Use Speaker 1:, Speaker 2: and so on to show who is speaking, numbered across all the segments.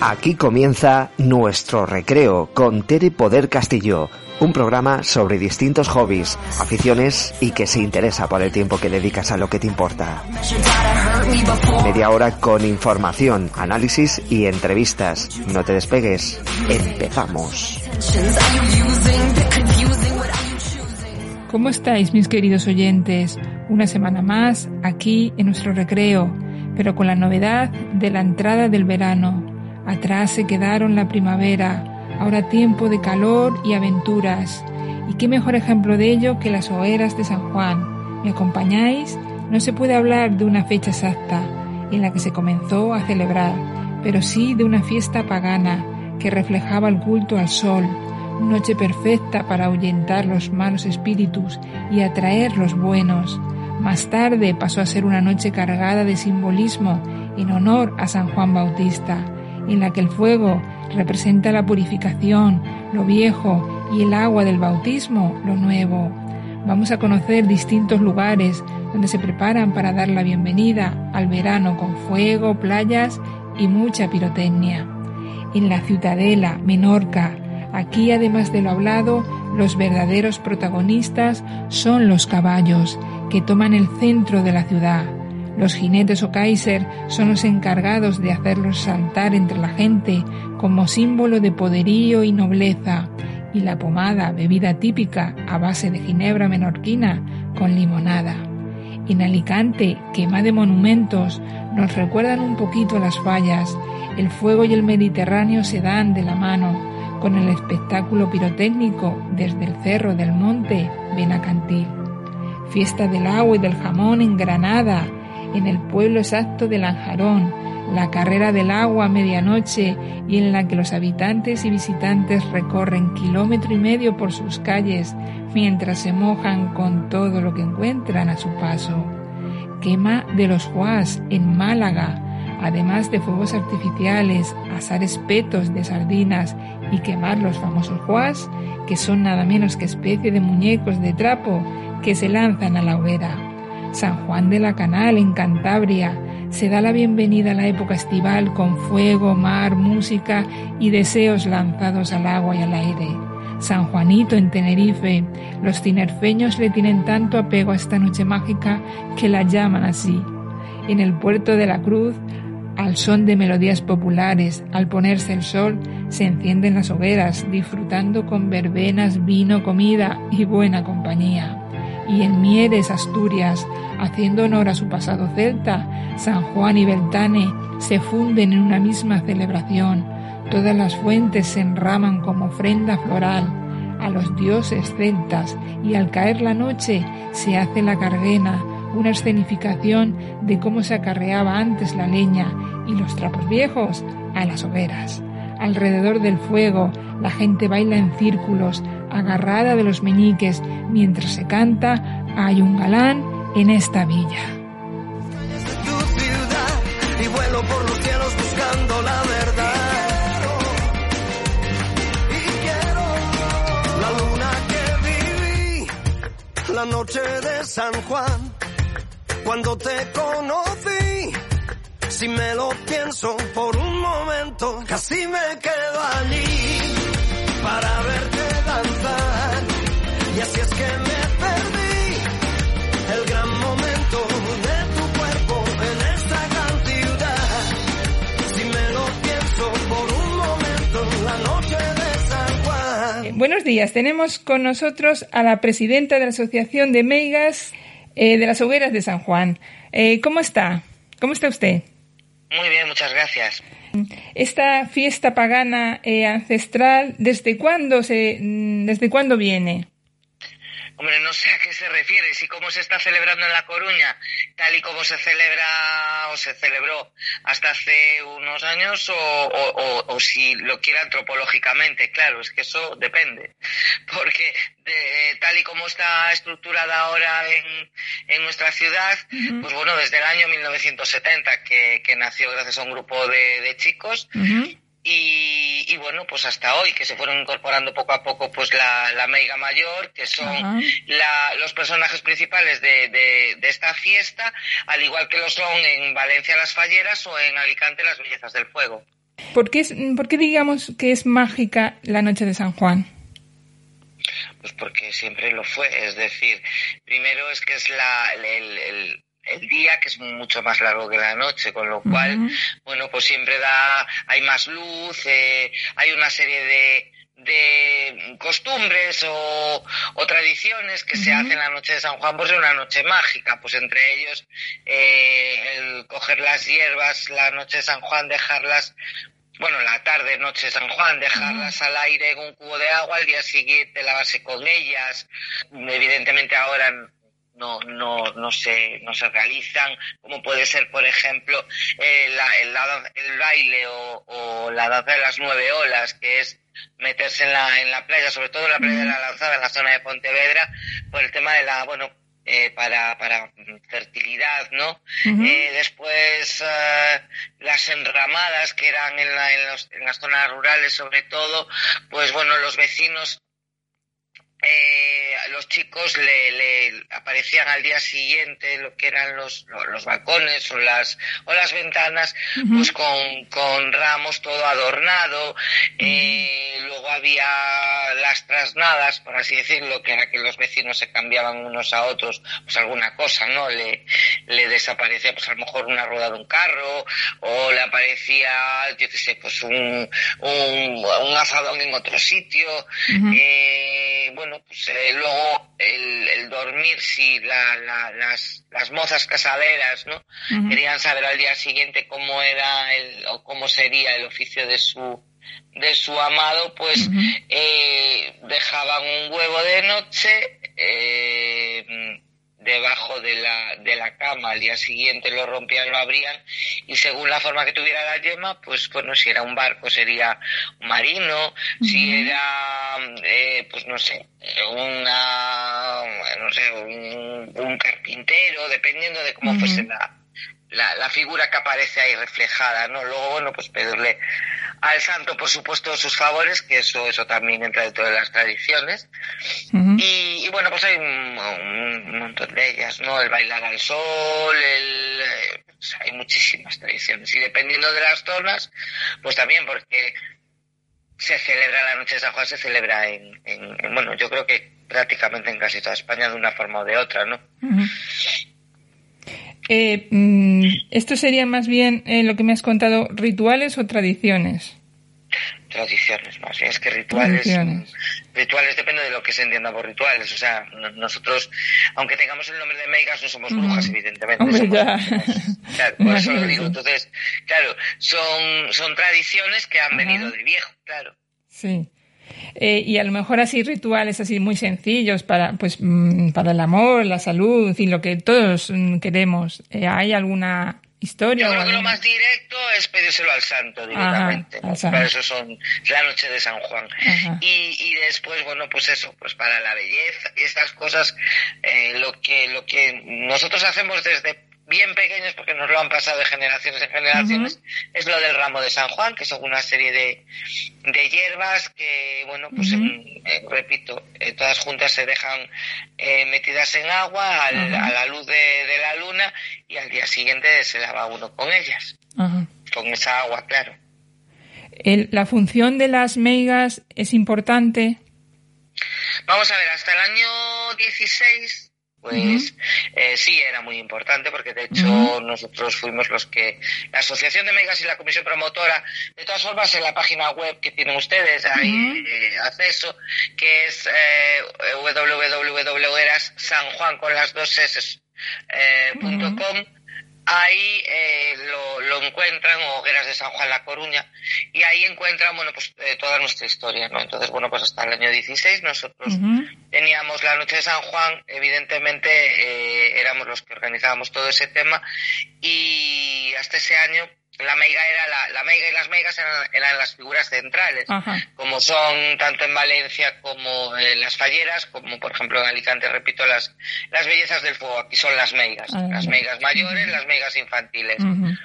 Speaker 1: Aquí comienza nuestro recreo con Tere Poder Castillo, un programa sobre distintos hobbies, aficiones y que se interesa por el tiempo que dedicas a lo que te importa. Media hora con información, análisis y entrevistas. No te despegues. Empezamos.
Speaker 2: ¿Cómo estáis mis queridos oyentes? Una semana más aquí en nuestro recreo, pero con la novedad de la entrada del verano Atrás se quedaron la primavera, ahora tiempo de calor y aventuras. ¿Y qué mejor ejemplo de ello que las hogueras de San Juan? ¿Me acompañáis? No se puede hablar de una fecha exacta en la que se comenzó a celebrar, pero sí de una fiesta pagana que reflejaba el culto al sol, noche perfecta para ahuyentar los malos espíritus y atraer los buenos. Más tarde pasó a ser una noche cargada de simbolismo en honor a San Juan Bautista en la que el fuego representa la purificación, lo viejo, y el agua del bautismo, lo nuevo. Vamos a conocer distintos lugares donde se preparan para dar la bienvenida al verano con fuego, playas y mucha pirotecnia. En la Ciudadela, Menorca, aquí además de lo hablado, los verdaderos protagonistas son los caballos, que toman el centro de la ciudad los jinetes o kaiser son los encargados de hacerlos saltar entre la gente como símbolo de poderío y nobleza, y la pomada, bebida típica a base de ginebra menorquina con limonada. En Alicante, quema de monumentos, nos recuerdan un poquito las fallas. El fuego y el Mediterráneo se dan de la mano, con el espectáculo pirotécnico desde el Cerro del Monte Benacantil. Fiesta del agua y del jamón en Granada, en el pueblo exacto de Lanjarón, la carrera del agua a medianoche y en la que los habitantes y visitantes recorren kilómetro y medio por sus calles mientras se mojan con todo lo que encuentran a su paso. Quema de los Juás en Málaga, además de fuegos artificiales, asar espetos de sardinas y quemar los famosos Juás, que son nada menos que especie de muñecos de trapo que se lanzan a la hoguera. San Juan de la Canal, en Cantabria. Se da la bienvenida a la época estival con fuego, mar, música y deseos lanzados al agua y al aire. San Juanito en Tenerife. Los tinerfeños le tienen tanto apego a esta noche mágica que la llaman así. En el puerto de la Cruz, al son de melodías populares, al ponerse el sol, se encienden las hogueras, disfrutando con verbenas, vino, comida y buena compañía y en Mieres, Asturias, haciendo honor a su pasado celta, San Juan y Beltane se funden en una misma celebración. Todas las fuentes se enraman como ofrenda floral a los dioses celtas y al caer la noche se hace la carguena, una escenificación de cómo se acarreaba antes la leña y los trapos viejos a las hogueras. Alrededor del fuego la gente baila en círculos, agarrada de los meñiques, mientras se canta Hay un galán en esta villa.
Speaker 3: La noche de San Juan, cuando te conocí. Si me lo pienso por un momento, casi me quedo allí
Speaker 2: buenos días, tenemos con nosotros a la presidenta de la Asociación de Meigas eh, de las Hogueras de San Juan. Eh, ¿Cómo está? ¿Cómo está usted?
Speaker 4: Muy bien, muchas gracias.
Speaker 2: Esta fiesta pagana eh, ancestral, ¿desde cuándo, se, mm, ¿desde cuándo viene?
Speaker 4: Hombre, no sé a qué se refiere, si cómo se está celebrando en La Coruña, tal y como se celebra o se celebró hasta hace unos años, o, o- o- o si lo quiere antropológicamente, claro, es que eso depende. Porque de- tal y como está estructurada ahora en, en nuestra ciudad, pues bueno, desde el año 1970 que, que nació gracias a un grupo de, de chicos. Y, y bueno, pues hasta hoy, que se fueron incorporando poco a poco pues la, la Meiga Mayor, que son la- los personajes principales de, de- de esta fiesta, al igual que lo son en Valencia las Falleras o en Alicante las Bellezas del Fuego.
Speaker 2: ¿por qué, ¿por qué digamos que es mágica la noche de San Juan?
Speaker 4: Pues porque siempre lo fue, es decir, primero es que es la, el, el día que es mucho más largo que la noche, con lo cual, bueno, pues siempre da, hay más luz, eh, hay una serie de, de costumbres o, o tradiciones que se hacen la noche de San Juan, pues es una noche mágica, pues entre ellos eh, el coger las hierbas la noche de San Juan, dejarlas bueno, la tarde, noche de San Juan, dejarlas al aire en un cubo de agua, al día siguiente lavarse con ellas. Evidentemente ahora no, no, no, se, no se realizan, como puede ser, por ejemplo, el, el, el baile o, o, la danza de las nueve olas, que es meterse en la, en la playa, sobre todo en la playa de la Lanzada, en la zona de Pontevedra, por el tema de la, bueno, eh, para, para fertilidad, ¿no? eh, después eh, las enramadas que eran en, la, en, los, en las zonas rurales sobre todo, pues bueno, los vecinos eh, los chicos le, le, aparecían al día siguiente lo que eran los, los balcones o las, o las ventanas, uh -huh. pues con, con, ramos todo adornado. Uh -huh. eh, luego había las trasnadas, por así decirlo, que era que los vecinos se cambiaban unos a otros, pues alguna cosa, ¿no? Le, le desaparecía, pues a lo mejor una rueda de un carro, o le aparecía, yo qué sé, pues un, un, un asadón en otro sitio. Uh -huh. eh, bueno, bueno, pues eh, luego el, el, dormir, si la, la, las, las mozas casaderas, ¿no? Uh -huh. Querían saber al día siguiente cómo era el, o cómo sería el oficio de su, de su amado, pues uh -huh. eh, dejaban un huevo de noche, eh, debajo de la, de la cama, al día siguiente lo rompían, lo abrían y según la forma que tuviera la yema, pues bueno, si era un barco sería un marino, uh -huh. si era, eh, pues no sé, una, no sé, un, un carpintero, dependiendo de cómo uh -huh. fuese la, la, la, figura que aparece ahí reflejada, ¿no? Luego, bueno, pues pedirle al santo, por supuesto, sus favores, que eso, eso también entra dentro de las tradiciones. Uh -huh. y, y, bueno, pues hay un, un, montón de ellas, ¿no? El bailar al sol, el, pues hay muchísimas tradiciones. Y dependiendo de las zonas, pues también, porque se celebra la noche de San Juan, se celebra en, en, en bueno, yo creo que prácticamente en casi toda España de una forma o de otra, ¿no? Uh -huh.
Speaker 2: Eh, mm, ¿Esto sería más bien eh, lo que me has contado, rituales o tradiciones?
Speaker 4: Tradiciones, más bien. Es que rituales. Tradiciones. Rituales depende de lo que se entienda por rituales. O sea, nosotros, aunque tengamos el nombre de Meigas, no somos brujas, mm. evidentemente.
Speaker 2: Hombre,
Speaker 4: somos,
Speaker 2: ya.
Speaker 4: Claro, por eso lo digo. Entonces, claro, son, son tradiciones que han venido de viejo, claro.
Speaker 2: Sí. Eh, y a lo mejor así rituales así muy sencillos para pues mm, para el amor, la salud y lo que todos mm, queremos. Eh, ¿Hay alguna historia?
Speaker 4: Yo creo que lo más directo es pedírselo al santo directamente. Ajá, al santo. Para eso son la noche de San Juan. Y, y, después, bueno, pues eso, pues para la belleza y estas cosas, eh, lo que lo que nosotros hacemos desde bien pequeños porque nos lo han pasado de generaciones en generaciones, uh -huh. es lo del ramo de San Juan, que son una serie de, de hierbas que, bueno, pues uh -huh. eh, repito, eh, todas juntas se dejan eh, metidas en agua al, uh -huh. a la luz de, de, la luna y al día siguiente se lava uno con ellas, con esa agua, claro.
Speaker 2: El, la función de las meigas es importante.
Speaker 4: Vamos a ver, hasta el año 16 pues uh -huh. eh, sí era muy importante porque de hecho uh -huh. nosotros fuimos los que la asociación de megas y la comisión promotora de todas formas en la página web que tienen ustedes hay uh -huh. eh, acceso que es eh, www.sanjuan con las dos s eh, punto com ahí eh, lo, lo, encuentran, Hogueras de San Juan La Coruña, y ahí encuentran, bueno, pues eh, toda nuestra historia, ¿no? Entonces, bueno, pues hasta el año 16 nosotros uh -huh. teníamos la Noche de San Juan, evidentemente eh, éramos los que organizábamos todo ese tema, y hasta ese año la meiga era la, la meiga y las meigas eran, eran las figuras centrales, Ajá. como son tanto en Valencia como en las falleras, como por ejemplo en Alicante, repito, las, las bellezas del fuego, aquí son las meigas, Ajá. las meigas mayores, las meigas infantiles. Ajá.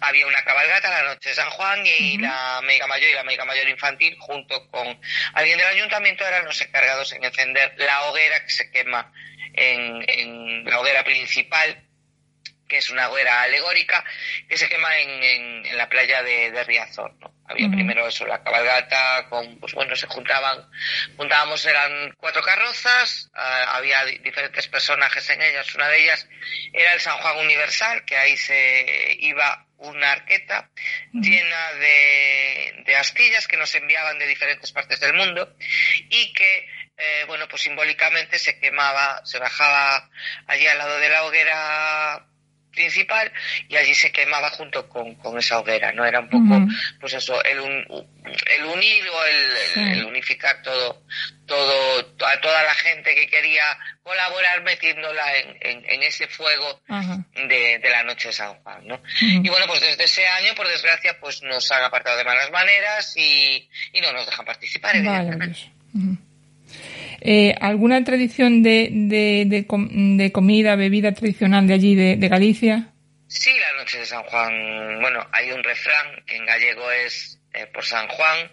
Speaker 4: Había una cabalgata la noche de San Juan y la meiga mayor y la meiga mayor infantil, junto con alguien del ayuntamiento, eran los encargados en encender la hoguera que se quema en, en la hoguera principal que es una hoguera alegórica que se quema en, en, la playa de, de Riazor. ¿no? Había primero eso, la cabalgata, con, pues bueno, se juntaban, juntábamos, eran cuatro carrozas, uh, había diferentes personajes en ellas, una de ellas era el San Juan Universal, que ahí se iba una arqueta llena de, de, astillas que nos enviaban de diferentes partes del mundo y que, eh, bueno, pues simbólicamente se quemaba, se bajaba allí al lado de la hoguera principal y allí se quemaba junto con, con esa hoguera, ¿no? Era un poco, uh -huh. pues eso, el, un, el unir o el, sí. el, unificar todo, todo, a toda la gente que quería colaborar metiéndola en, en, en ese fuego uh -huh. de, de, la noche de San Juan, ¿no? Uh -huh. Y bueno, pues desde ese año, por desgracia, pues nos han apartado de malas maneras y, y no nos dejan participar, evidentemente.
Speaker 2: Vale, eh, ¿Alguna tradición de, de, de, de, comida, bebida tradicional de allí, de, de, Galicia?
Speaker 4: Sí, la noche de San Juan, bueno, hay un refrán que en gallego es eh, por San Juan,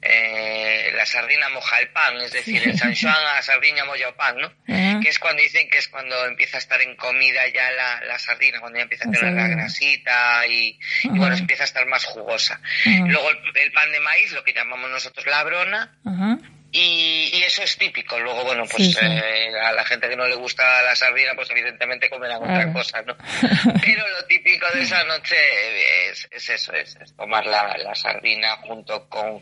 Speaker 4: eh, la sardina moja el pan, es decir, en San Juan la sardina moja el pan, ¿no? Uh -huh. Que es cuando dicen que es cuando empieza a estar en comida ya la, la sardina, cuando ya empieza a tener la grasita y, uh -huh. y, bueno, empieza a estar más jugosa. Uh -huh. Luego el, el, pan de maíz, lo que llamamos nosotros la brona, y, y, eso es típico. Luego, bueno, pues sí, sí. Eh, a la gente que no le gusta la sardina, pues evidentemente comerán ah. otra cosa, ¿no? Pero lo típico de esa noche es, es eso, es, es, tomar la, la sardina junto con,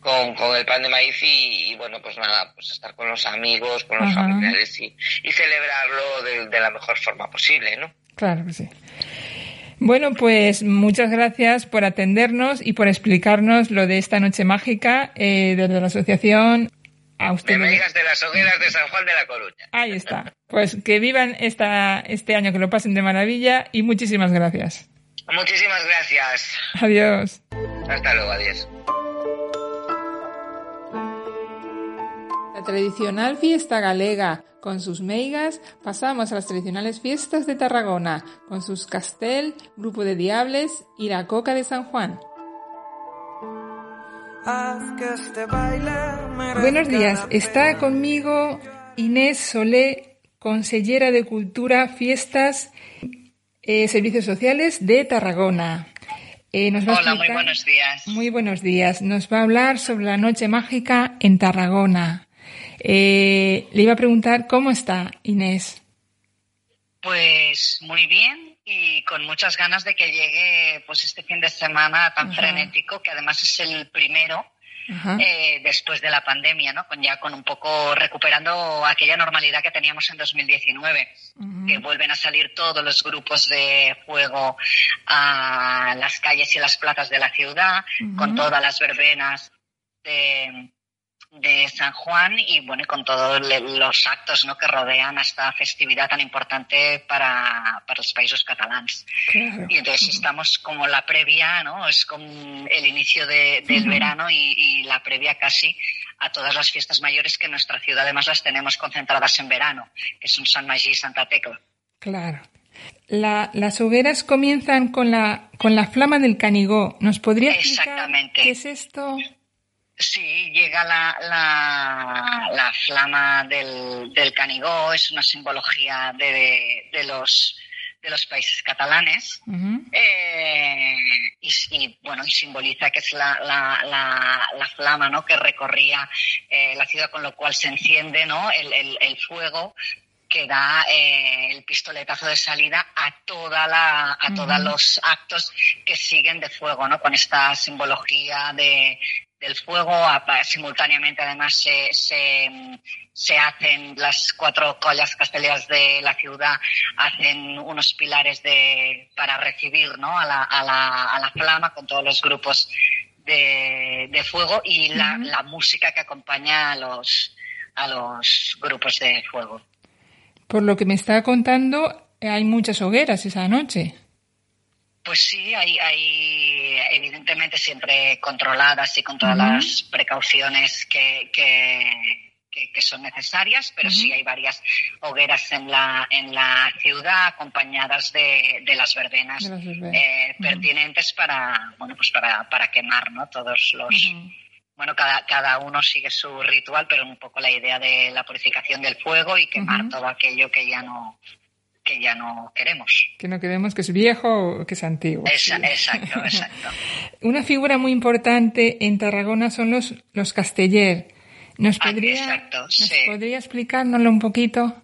Speaker 4: con, con, el pan de maíz y, y, bueno, pues nada, pues estar con los amigos, con los Ajá. familiares y, y celebrarlo de, de la mejor forma posible, ¿no?
Speaker 2: Claro que sí. Bueno, pues muchas gracias por atendernos y por explicarnos lo de esta noche mágica eh, desde la asociación
Speaker 4: a usted. De de las hogueras de San Juan de la Coruña.
Speaker 2: Ahí está. Pues que vivan esta, este año, que lo pasen de maravilla y muchísimas gracias.
Speaker 4: Muchísimas gracias.
Speaker 2: Adiós.
Speaker 4: Hasta luego, adiós.
Speaker 2: La tradicional fiesta galega con sus meigas pasamos a las tradicionales fiestas de Tarragona, con sus castel, grupo de diables y la coca de San Juan. Buenos días, está conmigo Inés Solé, consellera de Cultura, Fiestas, eh, Servicios Sociales de Tarragona.
Speaker 5: Eh, nos va Hola, a explicar, muy buenos días.
Speaker 2: Muy buenos días. Nos va a hablar sobre la Noche Mágica en Tarragona. Eh, le iba a preguntar cómo está Inés.
Speaker 5: Pues muy bien y con muchas ganas de que llegue pues este fin de semana tan Ajá. frenético que además es el primero eh, después de la pandemia, ¿no? Con ya con un poco recuperando aquella normalidad que teníamos en 2019, uh -huh. que vuelven a salir todos los grupos de juego a las calles y las plazas de la ciudad, uh -huh. con todas las verbenas de de San Juan y bueno, con todos los actos ¿no? que rodean a esta festividad tan importante para, para los países catalanes. Claro. Y entonces estamos como la previa, ¿no? Es como el inicio de, del uh -huh. verano y, y, la previa casi a todas las fiestas mayores que en nuestra ciudad además las tenemos concentradas en verano, que son San Magí y Santa Tecla.
Speaker 2: Claro. La, las hogueras comienzan con la, con la flama del Canigó. ¿Nos podría explicar
Speaker 5: Exactamente.
Speaker 2: qué es esto?
Speaker 5: Sí, llega la, la, la flama del, del, Canigó, es una simbología de, de, los de los países catalanes uh -huh. eh, y, y, bueno y simboliza que es la, la, la, la flama no que recorría eh, la ciudad con lo cual se enciende no el, el, el fuego que da eh, el pistoletazo de salida a toda la a uh -huh. todos los actos que siguen de fuego no con esta simbología de del fuego. Simultáneamente, además, se, se, se hacen las cuatro collas castellas de la ciudad, hacen unos pilares de, para recibir ¿no? a, la, a, la, a la flama con todos los grupos de, de fuego y la, uh -huh. la música que acompaña a los, a los grupos de fuego.
Speaker 2: Por lo que me está contando, hay muchas hogueras esa noche.
Speaker 5: Pues sí, hay, hay evidentemente siempre controladas y con todas uh -huh. las precauciones que, que, que, que, son necesarias, pero uh -huh. sí hay varias hogueras en la, en la ciudad acompañadas de, de las verbenas, de las verbenas. Eh, uh -huh. pertinentes para, bueno, pues para, para quemar, ¿no? Todos los, bueno, cada, cada uno sigue su ritual, pero un poco la idea de la purificación del fuego y quemar todo aquello que ya no, que ya no queremos.
Speaker 2: Que no queremos, que es viejo o que es antiguo.
Speaker 5: Exacto, exacto.
Speaker 2: Una figura muy importante en Tarragona son los, los Casteller. ¿Nos ah, podría, ¿nos podría explicárnoslo un poquito?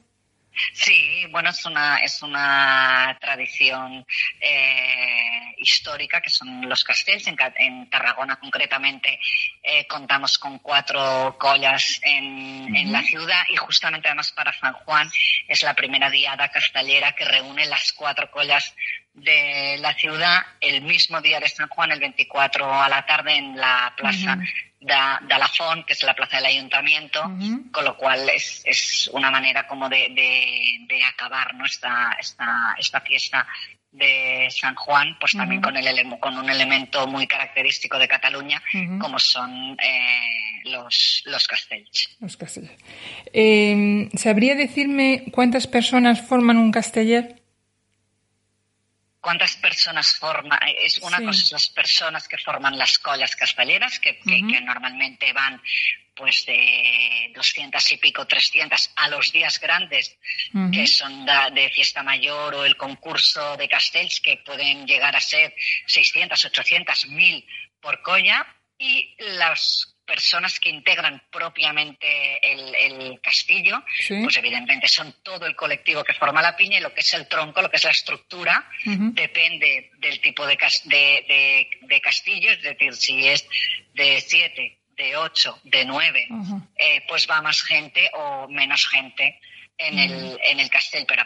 Speaker 5: Sí, bueno, es una, es una tradición eh, histórica que son los castells. En, Tarragona, concretamente, eh, contamos con cuatro collas en, en, la ciudad. Y justamente además para San Juan es la primera diada castellera que reúne las cuatro collas de la ciudad el mismo día de San Juan, el 24 a la tarde, en la plaza de, la Font, que es la plaza del ayuntamiento, con lo cual es, es una manera como de, de, acabar ¿no? esta, esta, esta fiesta de San Juan, pues también con, el, con un elemento muy característico de Cataluña, como son eh, los, los castells.
Speaker 2: Los castells. Eh, ¿Sabría decirme cuántas personas forman un casteller?
Speaker 5: Cuántas personas forman, es una cosa es las personas que forman las collas castelleras, que, que, normalmente van pues de 200 y pico, 300 a los días grandes, que son de, fiesta mayor o el concurso de castells, que pueden llegar a ser 600, 800, 1000 por colla, y las personas que integran propiamente el, castillo, pues evidentemente son todo el colectivo que forma la piña y lo que es el tronco, lo que es la estructura, depende del tipo de, de, castillo, es decir, si es de siete, de ocho, de nueve, eh, pues va más gente o menos gente en el, en el castillo, pero,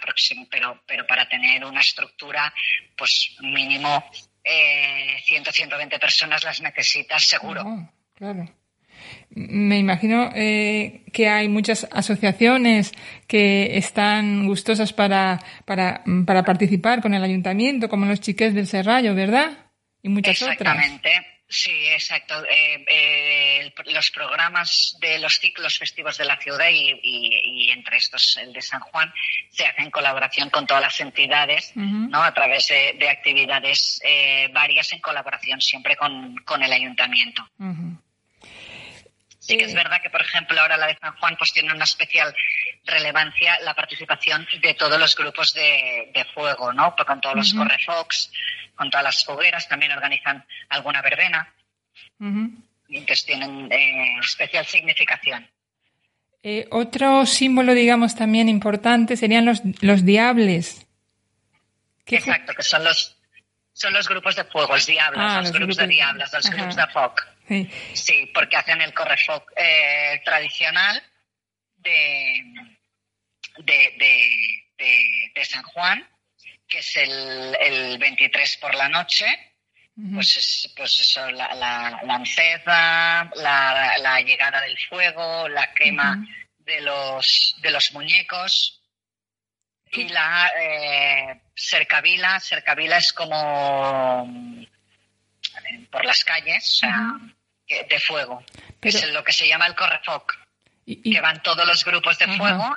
Speaker 5: pero, pero para tener una estructura, pues mínimo eh, 100, 120 personas las necesitas seguro.
Speaker 2: claro. Me imagino eh, que hay muchas asociaciones que están gustosas para, para, para, participar con el ayuntamiento, como los chiques del Serrallo, ¿verdad? Y muchas
Speaker 5: Exactamente. Sí, exacto. Eh, eh, los programas de los ciclos festivos de la ciudad y, entre estos el de San Juan se hacen en colaboración con todas las entidades, ¿no? A través de, actividades varias en colaboración siempre con, con el ayuntamiento. Sí que es verdad que, por ejemplo, ahora la de San Juan pues tiene una especial relevancia la participación de todos los grupos de, fuego, ¿no? Pues con todos los correfox, con todas las fogueras, también organizan alguna verbena. Y entonces tienen eh, especial significación.
Speaker 2: Eh, otro símbolo, digamos, también importante serían los, los diables.
Speaker 5: Exacto, que son los, son los grupos de fuego, los diablos, ah, los, grupos, de diablas, los grupos de foc. Sí. porque hacen el correfoc eh, tradicional de, de, San Juan, que es el, el 23 por la noche. Pues, es, pues eso, la, la, la la, la, llegada del fuego, la quema de, los, de los muñecos y la eh, cercavila. Cercavila es como por las calles, o sea, de fuego. Es lo que se llama el correfoc. que van todos los grupos de fuego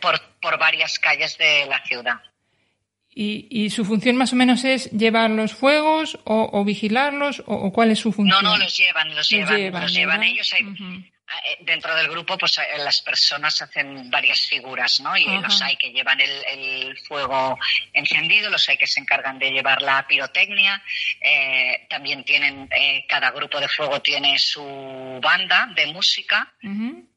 Speaker 5: Por, por, varias calles de la ciudad.
Speaker 2: ¿Y, ¿Y, su función más o menos es llevar los fuegos o, vigilarlos o, cuál es su función?
Speaker 5: No, no, los llevan, los, llevan, los llevan ellos. Dentro del grupo, pues eh, las personas hacen varias figuras, ¿no? Y los hay que llevan el, fuego encendido, los hay que se encargan de llevar la pirotecnia, eh, también tienen, cada grupo de fuego tiene su banda de música.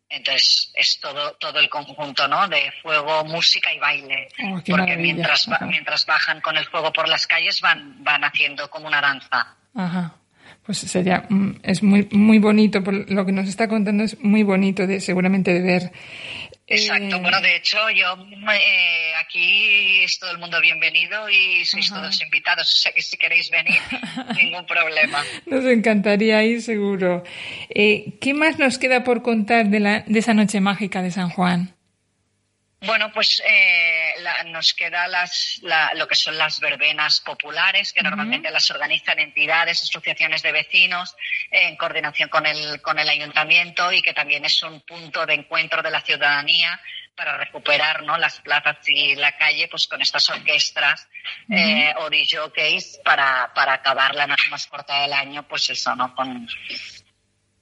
Speaker 5: Entonces es todo, todo el conjunto, ¿no? De fuego, música y baile. Oh, Porque mientras, mientras bajan con el fuego por las calles van, van haciendo como una danza.
Speaker 2: Ajá pues sería mm, es muy muy bonito por lo que nos está contando es muy bonito de seguramente de ver
Speaker 5: Exacto, eh, bueno, de hecho, yo eh, aquí es todo el mundo bienvenido y sois todos invitados, o sea que si queréis venir, ningún problema.
Speaker 2: Nos encantaría ir, seguro. Eh, ¿Qué más nos queda por contar de, la, de esa noche mágica de San Juan?
Speaker 5: Bueno, pues eh, nos queda las, lo que son las verbenas populares, que normalmente las organizan entidades, asociaciones de vecinos, en coordinación con el, con el ayuntamiento y que también es un punto de encuentro de la ciudadanía para recuperar ¿no? las plazas y la calle pues con estas orquestas eh, o DJs para, para acabar la noche más corta del año, pues eso, ¿no? Con,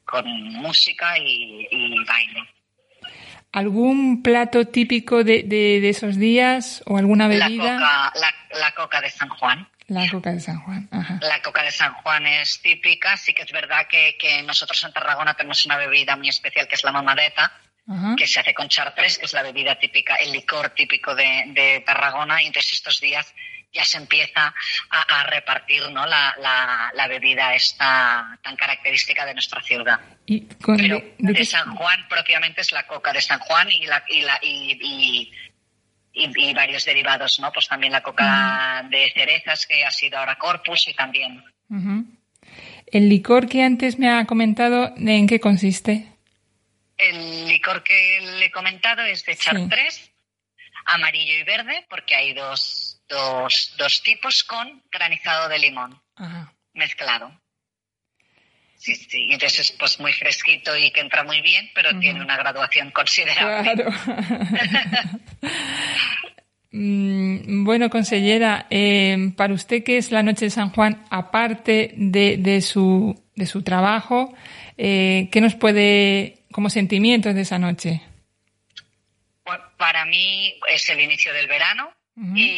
Speaker 5: con música y baile.
Speaker 2: ¿Algún plato típico de, de, esos días o alguna bebida?
Speaker 5: La coca, la, coca de San Juan.
Speaker 2: La coca de San Juan. Ajá.
Speaker 5: La coca de San Juan es típica. Sí que es verdad que, que nosotros en Tarragona tenemos una bebida muy especial que es la mamadeta, que se hace con chartres, que es la bebida típica, el licor típico de, de Tarragona. Y entonces estos días ya se empieza a, repartir ¿no? La, la, bebida esta tan característica de nuestra ciudad.
Speaker 2: ¿Y
Speaker 5: Pero de, San Juan propiamente es la coca de San Juan y, la, y, la, y, y, varios derivados, ¿no? Pues también la coca de cerezas que ha sido ahora Corpus y también.
Speaker 2: El licor que antes me ha comentado, ¿en qué consiste?
Speaker 5: El licor que le he comentado es de chartres, amarillo y verde, porque hay dos dos, dos tipos con granizado de limón mezclado. Sí, sí, entonces es pues muy fresquito y que entra muy bien, pero tiene una graduación considerable. Claro.
Speaker 2: Mm, bueno, consellera, eh, para usted, ¿qué es la Noche de San Juan, aparte de, de, su, de su trabajo, eh, qué nos puede, como sentimientos de esa noche?
Speaker 5: para mí es el inicio del verano, i,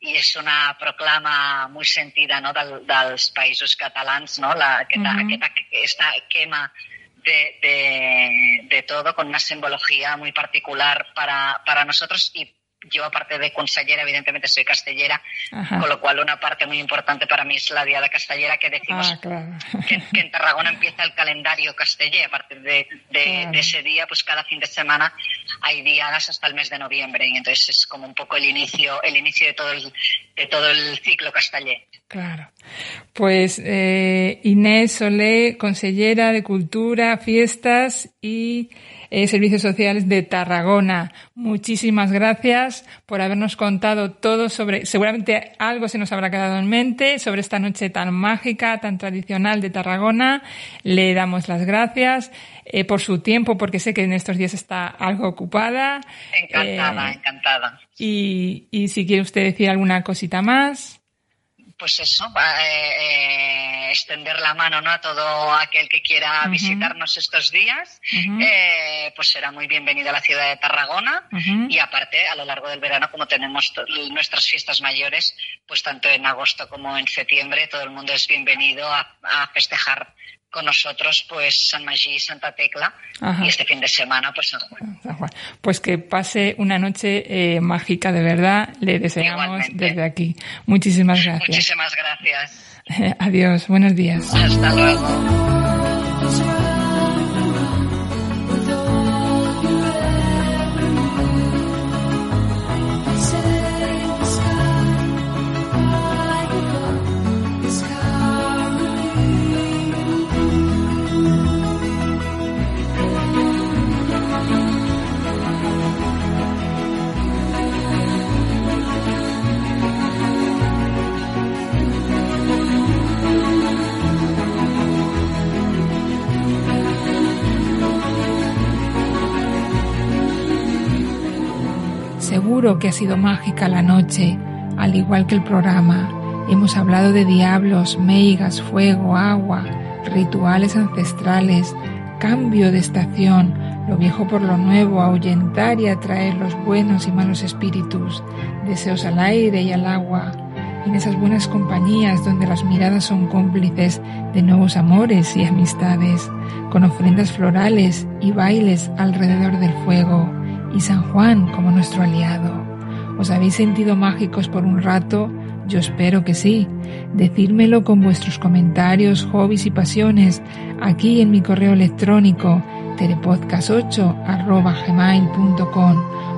Speaker 5: i és una proclama molt sentida no, del, dels països catalans, no? La, aquesta, uh -huh. aquesta, aquesta quema de, de, de todo con una simbología muy particular para, para nosotros y yo, aparte de consellera, evidentemente soy castellera, con lo cual una parte muy importante para mí es la Diada Castellera, que decimos ah, que, en Tarragona empieza el calendario castellé. A partir de, ese día, pues cada fin de semana hay diadas hasta el mes de noviembre. Y entonces es como un poco el inicio, el inicio de todo el, de todo el ciclo castellé.
Speaker 2: Claro. Pues eh, Inés Solé, consellera de Cultura, Fiestas y eh, Servicios Sociales de Tarragona. Muchísimas gracias por habernos contado todo sobre, seguramente algo se nos habrá quedado en mente sobre esta noche tan mágica, tan tradicional de Tarragona. Le damos las gracias eh, por su tiempo, porque sé que en estos días está algo ocupada.
Speaker 5: Encantada, eh, encantada.
Speaker 2: Y, y si quiere usted decir alguna cosita más
Speaker 5: pues eso, eh, eh, extender la mano ¿no? a todo aquel que quiera visitarnos estos días, eh, pues será muy bienvenido a la ciudad de Tarragona. Y aparte a lo largo del verano como tenemos nuestras fiestas mayores, pues tanto en agosto como en septiembre todo el mundo es bienvenido a festejar con nosotros pues San Magí y Santa Tecla y este fin de semana pues San Juan.
Speaker 2: Pues que pase una noche eh, mágica de verdad, le deseamos desde aquí. Muchísimas gracias.
Speaker 5: Muchísimas gracias.
Speaker 2: Adiós, buenos días.
Speaker 5: Hasta luego.
Speaker 2: Seguro que ha sido mágica la noche, al igual que el programa. Hemos hablado de diablos, meigas, fuego, agua, rituales ancestrales, cambio de estación, lo viejo por lo nuevo, ahuyentar y atraer los buenos y malos espíritus, deseos al aire y al agua, en esas buenas compañías donde las miradas son cómplices de nuevos amores y amistades, con ofrendas florales y bailes alrededor del fuego y San Juan como nuestro aliado. ¿Os habéis sentido mágicos por un rato? Yo espero que sí. Decírmelo con vuestros comentarios, hobbies y pasiones aquí en mi correo electrónico terepodcast8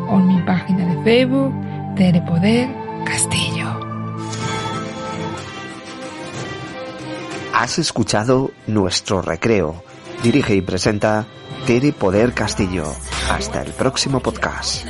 Speaker 2: o en mi página de Facebook Terepoder Castillo.
Speaker 1: Has escuchado Nuestro Recreo. Dirige y presenta Tere Poder Castillo. Hasta el próximo podcast.